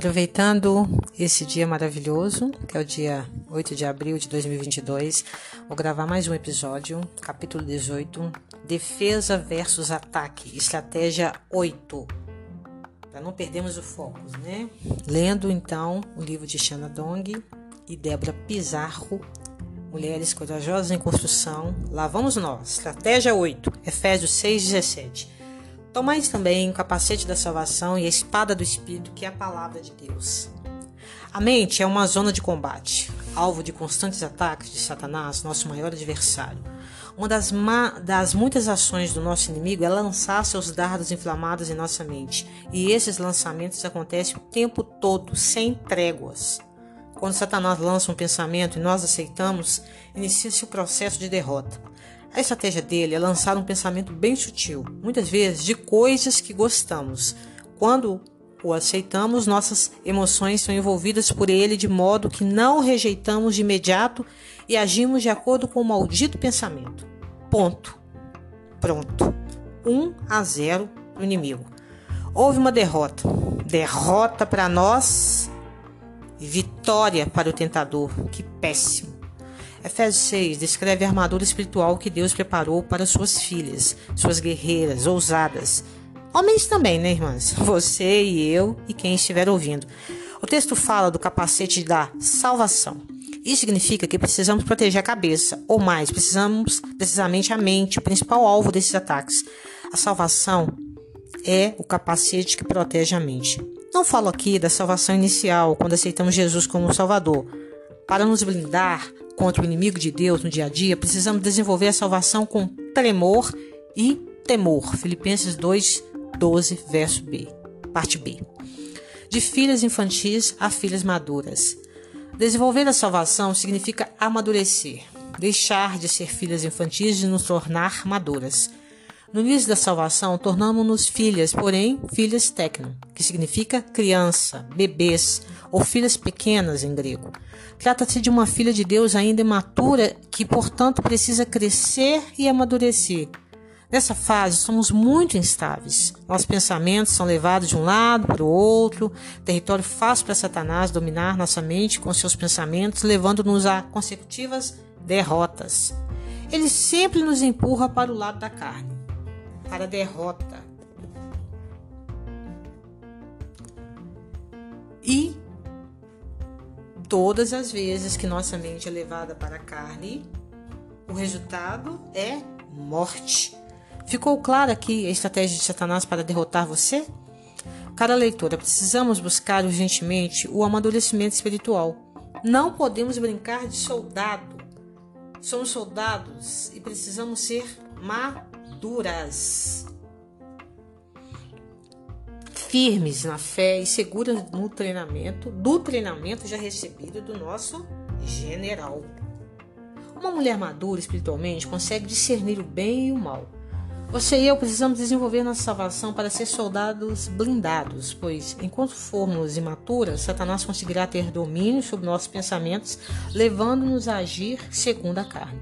Aproveitando esse dia maravilhoso, que é o dia 8 de abril de 2022, vou gravar mais um episódio, capítulo 18, Defesa versus Ataque, estratégia 8. Para não perdermos o foco, né? Lendo então o livro de Shana Dong e Débora Pizarro, Mulheres Corajosas em Construção. Lá vamos nós, estratégia 8, Efésios 6, 17. Tomais também o capacete da salvação e a espada do Espírito, que é a palavra de Deus. A mente é uma zona de combate, alvo de constantes ataques de Satanás, nosso maior adversário. Uma das, das, muitas ações do nosso inimigo é lançar seus dardos inflamados em nossa mente. E esses lançamentos acontecem o tempo todo, sem tréguas. Quando Satanás lança um pensamento e nós aceitamos, inicia-se o processo de derrota. A estratégia dele é lançar um pensamento bem sutil, muitas vezes de coisas que gostamos. Quando o aceitamos, nossas emoções são envolvidas por ele de modo que não rejeitamos de imediato e agimos de acordo com o maldito pensamento. Ponto. Pronto. 1 a 0 para o inimigo. Houve uma derrota. Derrota para nós vitória para o tentador. Que péssimo. Efésios 6 descreve a armadura espiritual que Deus preparou para suas filhas, suas guerreiras, ousadas. Homens também, né, irmãs? Você e eu e quem estiver ouvindo. O texto fala do capacete da salvação. Isso significa que precisamos proteger a cabeça, ou mais, precisamos precisamente a mente, o principal alvo desses ataques. A salvação é o capacete que protege a mente. Não falo aqui da salvação inicial, quando aceitamos Jesus como Salvador. Para nos blindar contra o inimigo de Deus no dia a dia, precisamos desenvolver a salvação com tremor e temor. Filipenses 2, 12, verso B, parte B. De filhas infantis a filhas maduras. Desenvolver a salvação significa amadurecer, deixar de ser filhas infantis e nos tornar maduras. No início da salvação, tornamos-nos filhas, porém filhas tecno, que significa criança, bebês ou filhas pequenas em grego. Trata-se de uma filha de Deus ainda imatura que, portanto, precisa crescer e amadurecer. Nessa fase, somos muito instáveis. Nossos pensamentos são levados de um lado para o outro, território fácil para Satanás dominar nossa mente com seus pensamentos, levando-nos a consecutivas derrotas. Ele sempre nos empurra para o lado da carne, para a derrota. E todas as vezes que nossa mente é levada para a carne, o resultado é morte. Ficou clara aqui a estratégia de Satanás para derrotar você? Cara leitora, precisamos buscar urgentemente o amadurecimento espiritual. Não podemos brincar de soldado. Somos soldados e precisamos ser maduras firmes na fé e seguras no treinamento, do treinamento já recebido do nosso general. Uma mulher madura espiritualmente consegue discernir o bem e o mal. Você e eu precisamos desenvolver nossa salvação para ser soldados blindados, pois enquanto formos imaturas, Satanás conseguirá ter domínio sobre nossos pensamentos, levando-nos a agir segundo a carne.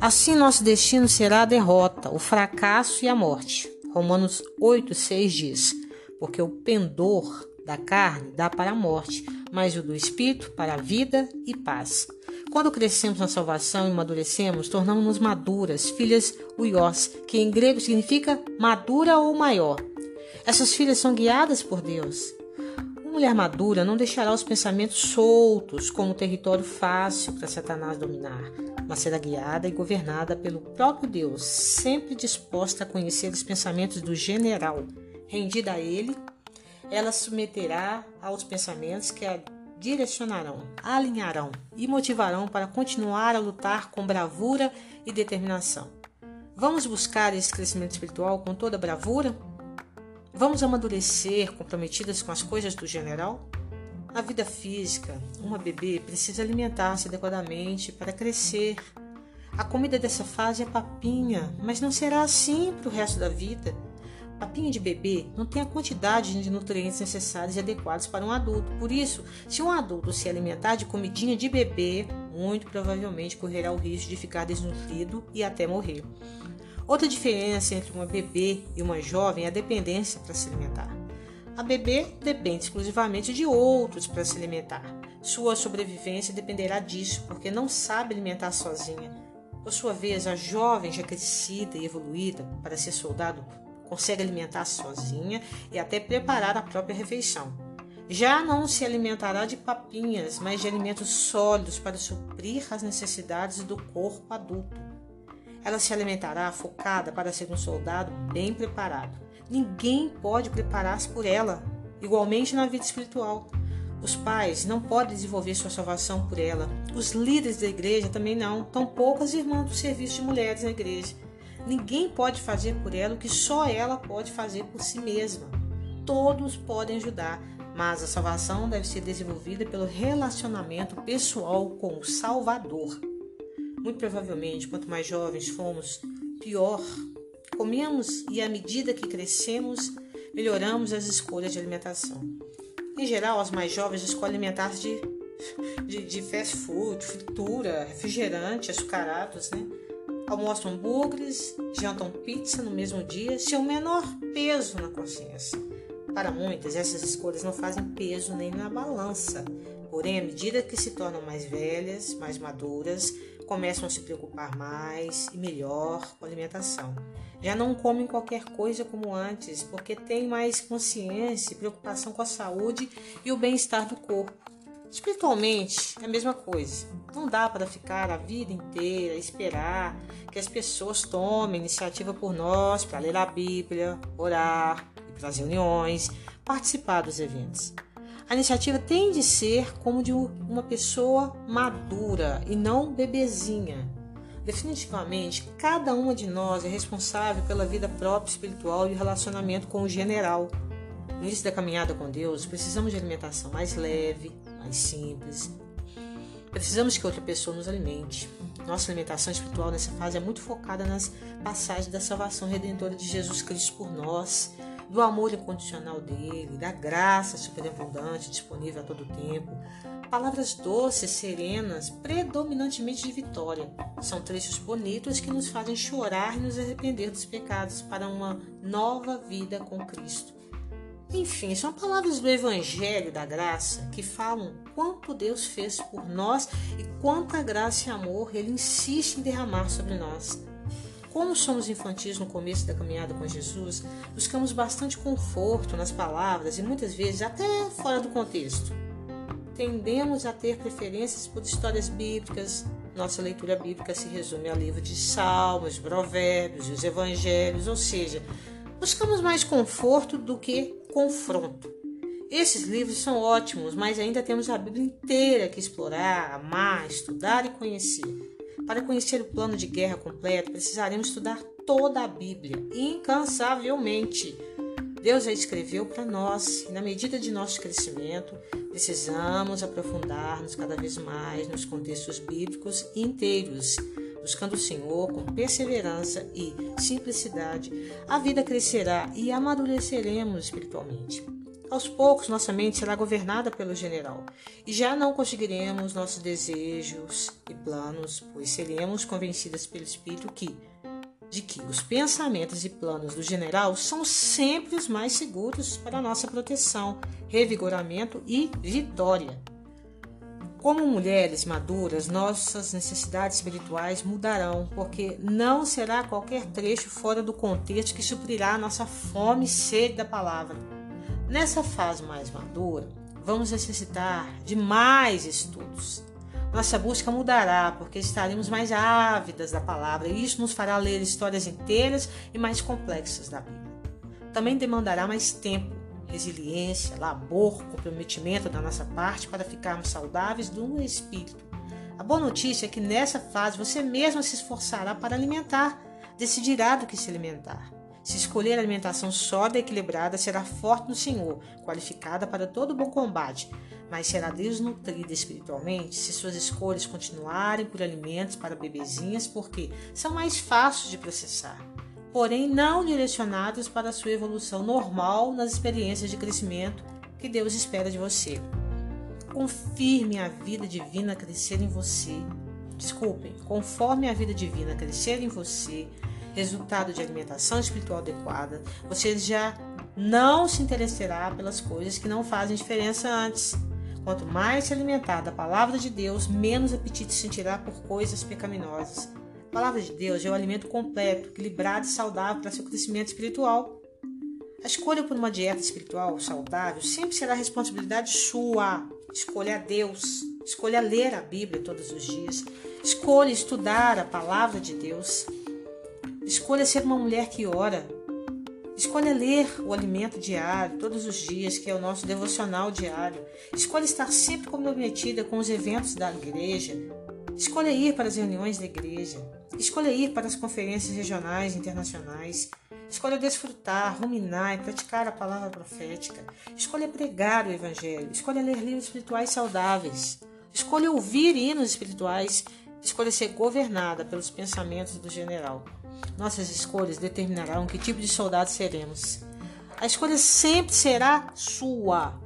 Assim, nosso destino será a derrota, o fracasso e a morte. Romanos 8,6 diz: porque o pendor da carne dá para a morte, mas o do espírito para a vida e paz. Quando crescemos na salvação e amadurecemos, tornamos-nos maduras, filhas uiós, que em grego significa madura ou maior. Essas filhas são guiadas por Deus. Uma mulher madura não deixará os pensamentos soltos como território fácil para Satanás dominar, mas será guiada e governada pelo próprio Deus, sempre disposta a conhecer os pensamentos do general Rendida a ele, ela submeterá aos pensamentos que a direcionarão, alinharão e motivarão para continuar a lutar com bravura e determinação. Vamos buscar esse crescimento espiritual com toda bravura? Vamos amadurecer comprometidas com as coisas do general? Na vida física, uma bebê precisa alimentar-se adequadamente para crescer. A comida dessa fase é papinha, mas não será assim para o resto da vida. Papinha de bebê não tem a quantidade de nutrientes necessários e adequados para um adulto. Por isso, se um adulto se alimentar de comidinha de bebê, muito provavelmente correrá o risco de ficar desnutrido e até morrer. Outra diferença entre uma bebê e uma jovem é a dependência para se alimentar. A bebê depende exclusivamente de outros para se alimentar. Sua sobrevivência dependerá disso, porque não sabe alimentar sozinha. Por sua vez, a jovem já crescida e evoluída para ser soldado consegue alimentar sozinha e até preparar a própria refeição. Já não se alimentará de papinhas, mas de alimentos sólidos para suprir as necessidades do corpo adulto. Ela se alimentará focada para ser um soldado bem preparado. Ninguém pode preparar-se por ela, igualmente na vida espiritual. Os pais não podem desenvolver sua salvação por ela. Os líderes da igreja também não, tampouco as irmãs do serviço de mulheres na igreja. Ninguém pode fazer por ela o que só ela pode fazer por si mesma. Todos podem ajudar, mas a salvação deve ser desenvolvida pelo relacionamento pessoal com o Salvador. Muito provavelmente, quanto mais jovens fomos, pior. Comemos e, à medida que crescemos, melhoramos as escolhas de alimentação. Em geral, as mais jovens escolhem alimentar-se de, de, de, fast food, fritura, refrigerante, açucarados, né? Almoçam hambúrgueres, jantam pizza no mesmo dia, sem o menor peso na consciência. Para muitas, essas escolhas não fazem peso nem na balança. Porém, à medida que se tornam mais velhas, mais maduras, começam a se preocupar mais e melhor com a alimentação. Já não comem qualquer coisa como antes, porque têm mais consciência e preocupação com a saúde e o bem-estar do corpo. Espiritualmente, é a mesma coisa. Não dá para ficar a vida inteira esperar que as pessoas tomem iniciativa por nós para ler a Bíblia, orar, para as reuniões, participar dos eventos. A iniciativa tem de ser como de uma pessoa madura e não bebezinha. Definitivamente, cada uma de nós é responsável pela vida própria espiritual e relacionamento com o general. No início da caminhada com Deus, precisamos de alimentação mais leve, mais simples. Precisamos que outra pessoa nos alimente. Nossa alimentação espiritual nessa fase é muito focada nas passagens da salvação redentora de Jesus Cristo por nós do amor incondicional dele, da graça superabundante disponível a todo tempo. Palavras doces, serenas, predominantemente de vitória. São trechos bonitos que nos fazem chorar e nos arrepender dos pecados para uma nova vida com Cristo. Enfim, são palavras do Evangelho da Graça que falam quanto Deus fez por nós e quanta graça e amor Ele insiste em derramar sobre nós. Como somos infantis no começo da caminhada com Jesus, buscamos bastante conforto nas palavras e muitas vezes até fora do contexto. Tendemos a ter preferências por histórias bíblicas. Nossa leitura bíblica se resume a livro de Salmos, Provérbios os Evangelhos, ou seja, buscamos mais conforto do que confronto. Esses livros são ótimos, mas ainda temos a Bíblia inteira que explorar, amar, estudar e conhecer. Para conhecer o plano de guerra completo, precisaremos estudar toda a Bíblia, incansavelmente. Deus a escreveu para nós e, na medida de nosso crescimento, precisamos aprofundar-nos cada vez mais nos contextos bíblicos inteiros, buscando o Senhor com perseverança e simplicidade. A vida crescerá e amadureceremos espiritualmente. Aos poucos, nossa mente será governada pelo general e já não conseguiremos nossos desejos e planos, pois seremos convencidas pelo Espírito que, de que os pensamentos e planos do general são sempre os mais seguros para nossa proteção, revigoramento e vitória. Como mulheres maduras, nossas necessidades espirituais mudarão, porque não será qualquer trecho fora do contexto que suprirá nossa fome e sede da palavra. Nessa fase mais madura, vamos necessitar de mais estudos. Nossa busca mudará porque estaremos mais ávidas da palavra e isso nos fará ler histórias inteiras e mais complexas da Bíblia. Também demandará mais tempo, resiliência, labor, comprometimento da nossa parte para ficarmos saudáveis do espírito. A boa notícia é que nessa fase você mesma se esforçará para alimentar, decidirá do que se alimentar. Se escolher alimentação sólida e equilibrada, será forte no Senhor, qualificada para todo bom combate, mas será desnutrida espiritualmente se suas escolhas continuarem por alimentos para bebezinhas, porque são mais fáceis de processar, porém não direcionados para a sua evolução normal nas experiências de crescimento que Deus espera de você. Confirme a vida divina crescer em você. Desculpem, conforme a vida divina crescer em você, resultado de alimentação espiritual adequada, você já não se interessará pelas coisas que não fazem diferença antes. Quanto mais se alimentar da palavra de Deus, menos apetite sentirá por coisas pecaminosas. Palavra de Deus é o alimento completo, equilibrado e saudável para seu crescimento espiritual. A escolha por uma dieta espiritual saudável sempre será responsabilidade sua. Escolha a Deus. Escolha ler a Bíblia todos os dias. Escolha estudar a palavra de Deus. Escolha ser uma mulher que ora. Escolha ler o alimento diário, todos os dias, que é o nosso devocional diário. Escolha estar sempre comprometida com os eventos da igreja. Escolha ir para as reuniões da igreja. Escolha ir para as conferências regionais e internacionais. Escolha desfrutar, ruminar e praticar a palavra profética. Escolha pregar o evangelho. Escolha ler livros espirituais saudáveis. Escolha ouvir hinos espirituais. Escolha ser governada pelos pensamentos do general. Nossas escolhas determinarão que tipo de soldado seremos. A escolha sempre será sua.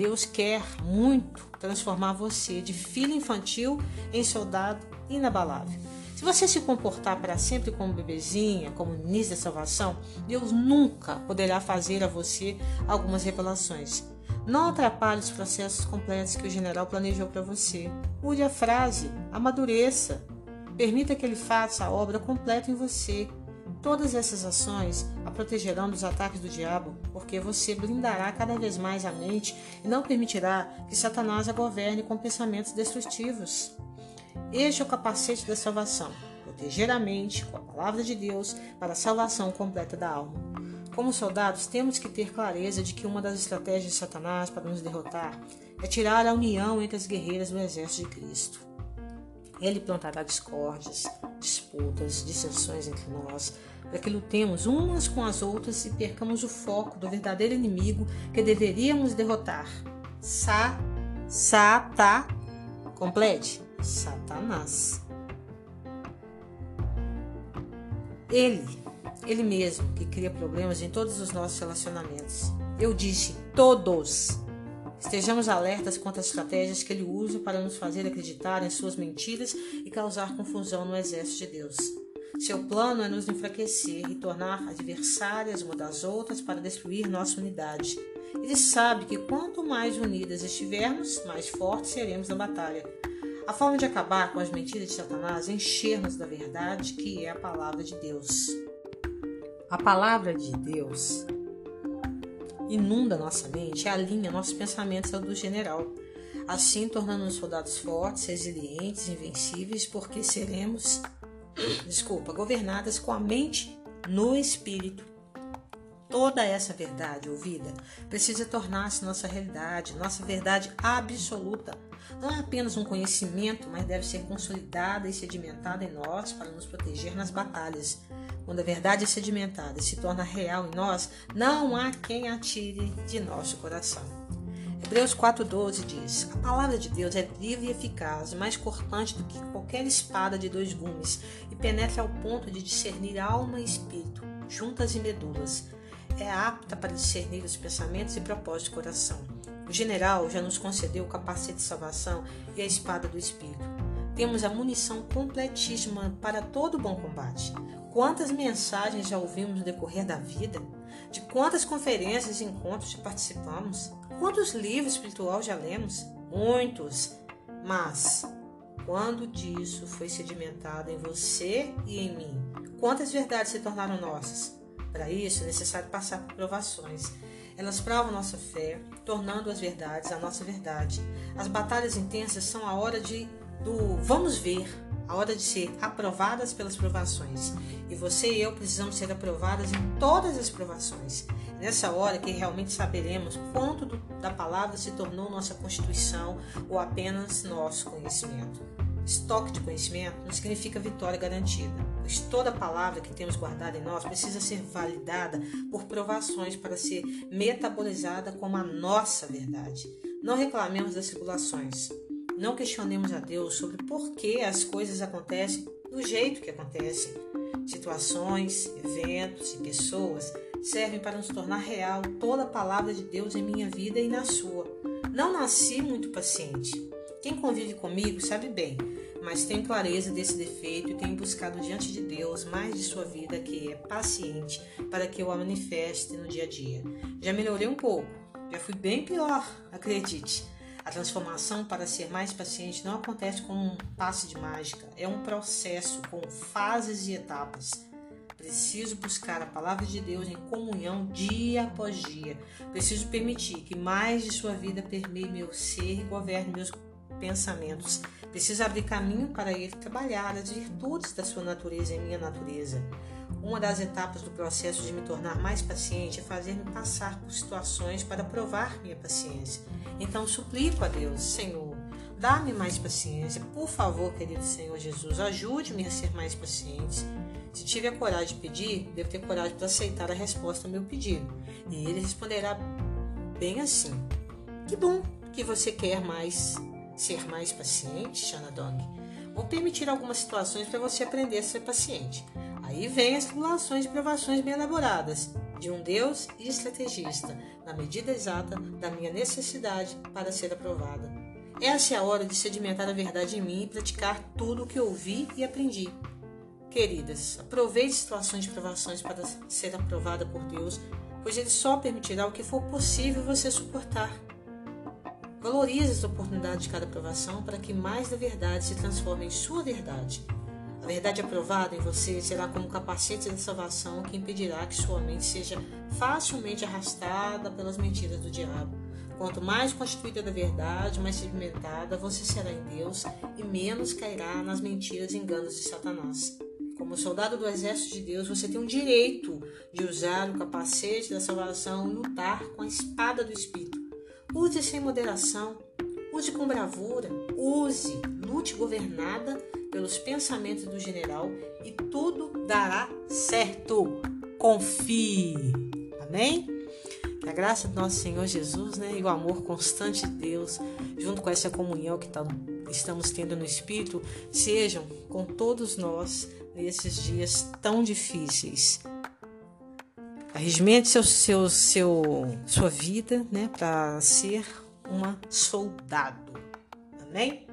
Deus quer muito transformar você de filho infantil em soldado inabalável. Se você se comportar para sempre como bebezinha, como ministro da salvação, Deus nunca poderá fazer a você algumas revelações. Não atrapalhe os processos completos que o general planejou para você. Mude a frase, amadureça, Permita que ele faça a obra completa em você. Todas essas ações a protegerão dos ataques do diabo, porque você blindará cada vez mais a mente e não permitirá que Satanás a governe com pensamentos destrutivos. Este é o capacete da salvação proteger a mente com a palavra de Deus para a salvação completa da alma. Como soldados, temos que ter clareza de que uma das estratégias de Satanás para nos derrotar é tirar a união entre as guerreiras do exército de Cristo. Ele plantará discórdias, disputas, dissensões entre nós, para que lutemos umas com as outras e percamos o foco do verdadeiro inimigo que deveríamos derrotar. Sa, sa, tá, complete, Satanás. Ele, ele mesmo, que cria problemas em todos os nossos relacionamentos. Eu disse todos. Estejamos alertas quanto às estratégias que ele usa para nos fazer acreditar em suas mentiras e causar confusão no exército de Deus. Seu plano é nos enfraquecer e tornar adversárias uma das outras para destruir nossa unidade. Ele sabe que quanto mais unidas estivermos, mais fortes seremos na batalha. A forma de acabar com as mentiras de Satanás é encher-nos da verdade que é a palavra de Deus. A palavra de Deus inunda nossa mente e alinha nossos pensamentos ao do general, assim tornando-nos soldados fortes, resilientes, invencíveis, porque seremos, desculpa, governadas com a mente no espírito. Toda essa verdade ouvida precisa tornar-se nossa realidade, nossa verdade absoluta. Não é apenas um conhecimento, mas deve ser consolidada e sedimentada em nós para nos proteger nas batalhas quando a verdade é sedimentada e se torna real em nós, não há quem a tire de nosso coração. Hebreus 4,12 diz: A palavra de Deus é viva e eficaz, mais cortante do que qualquer espada de dois gumes, e penetra ao ponto de discernir alma e espírito, juntas e medulas. É apta para discernir os pensamentos e propósitos do coração. O general já nos concedeu o capacete de salvação e a espada do espírito. Temos a munição completíssima para todo bom combate. Quantas mensagens já ouvimos no decorrer da vida? De quantas conferências e encontros participamos? Quantos livros espirituais já lemos? Muitos. Mas quando disso foi sedimentado em você e em mim? Quantas verdades se tornaram nossas? Para isso é necessário passar por provações. Elas provam nossa fé, tornando as verdades a nossa verdade. As batalhas intensas são a hora de do vamos ver, a hora de ser aprovadas pelas provações. E você e eu precisamos ser aprovadas em todas as provações. Nessa hora que realmente saberemos quanto do, da palavra se tornou nossa constituição ou apenas nosso conhecimento. Estoque de conhecimento não significa vitória garantida, pois toda palavra que temos guardada em nós precisa ser validada por provações para ser metabolizada como a nossa verdade. Não reclamemos das tribulações, não questionemos a Deus sobre por que as coisas acontecem do jeito que acontecem. Situações, eventos e pessoas servem para nos tornar real toda a palavra de Deus em minha vida e na sua. Não nasci muito paciente. Quem convive comigo sabe bem. mas tem clareza desse defeito e tem buscado diante de Deus mais de sua vida, que é paciente, para que eu a manifeste no dia a dia. Já melhorei um pouco, já fui bem pior, acredite. A transformação para ser mais paciente não acontece com um passe de mágica, é um processo com fases e etapas. Preciso buscar a palavra de Deus em comunhão dia após dia. Preciso permitir que mais de sua vida permeie meu ser e governe meus pensamentos. Preciso abrir caminho para ele trabalhar as virtudes da sua natureza em minha natureza. Uma das etapas do processo de me tornar mais paciente é fazer-me passar por situações para provar minha paciência. Então suplico a Deus, Senhor, dá-me mais paciência. Por favor, querido Senhor Jesus, ajude-me a ser mais paciente. Se tiver a coragem de pedir, devo ter coragem para aceitar a resposta ao meu pedido. E ele responderá bem assim: Que bom que você quer mais ser mais paciente, Shanadong. Vou permitir algumas situações para você aprender a ser paciente. Aí vem as tribulações e provações bem elaboradas de um Deus e estrategista, na medida exata da minha necessidade para ser aprovada. Essa é a hora de sedimentar a verdade em mim e praticar tudo o que ouvi e aprendi. Queridas, aproveite situações de provações para ser aprovada por Deus, pois Ele só permitirá o que for possível você suportar. Valorize as oportunidades de cada aprovação para que mais da verdade se transforme em sua verdade. A verdade aprovada em você será como um capacete da salvação que impedirá que sua mente seja facilmente arrastada pelas mentiras do diabo. Quanto mais constituída da verdade, mais sedimentada você será em Deus e menos cairá nas mentiras e enganos de Satanás. Como soldado do exército de Deus, você tem o direito de usar o capacete da salvação lutar com a espada do Espírito. Use sem moderação, use com bravura, use, lute governada pelos pensamentos do general e tudo dará certo. Confie. Amém? Que a graça do nosso Senhor Jesus né, e o amor constante de Deus, junto com essa comunhão que tá, estamos tendo no Espírito, sejam com todos nós nesses dias tão difíceis. Arregimente seu, seu, seu, sua vida né, para ser uma soldado. Amém?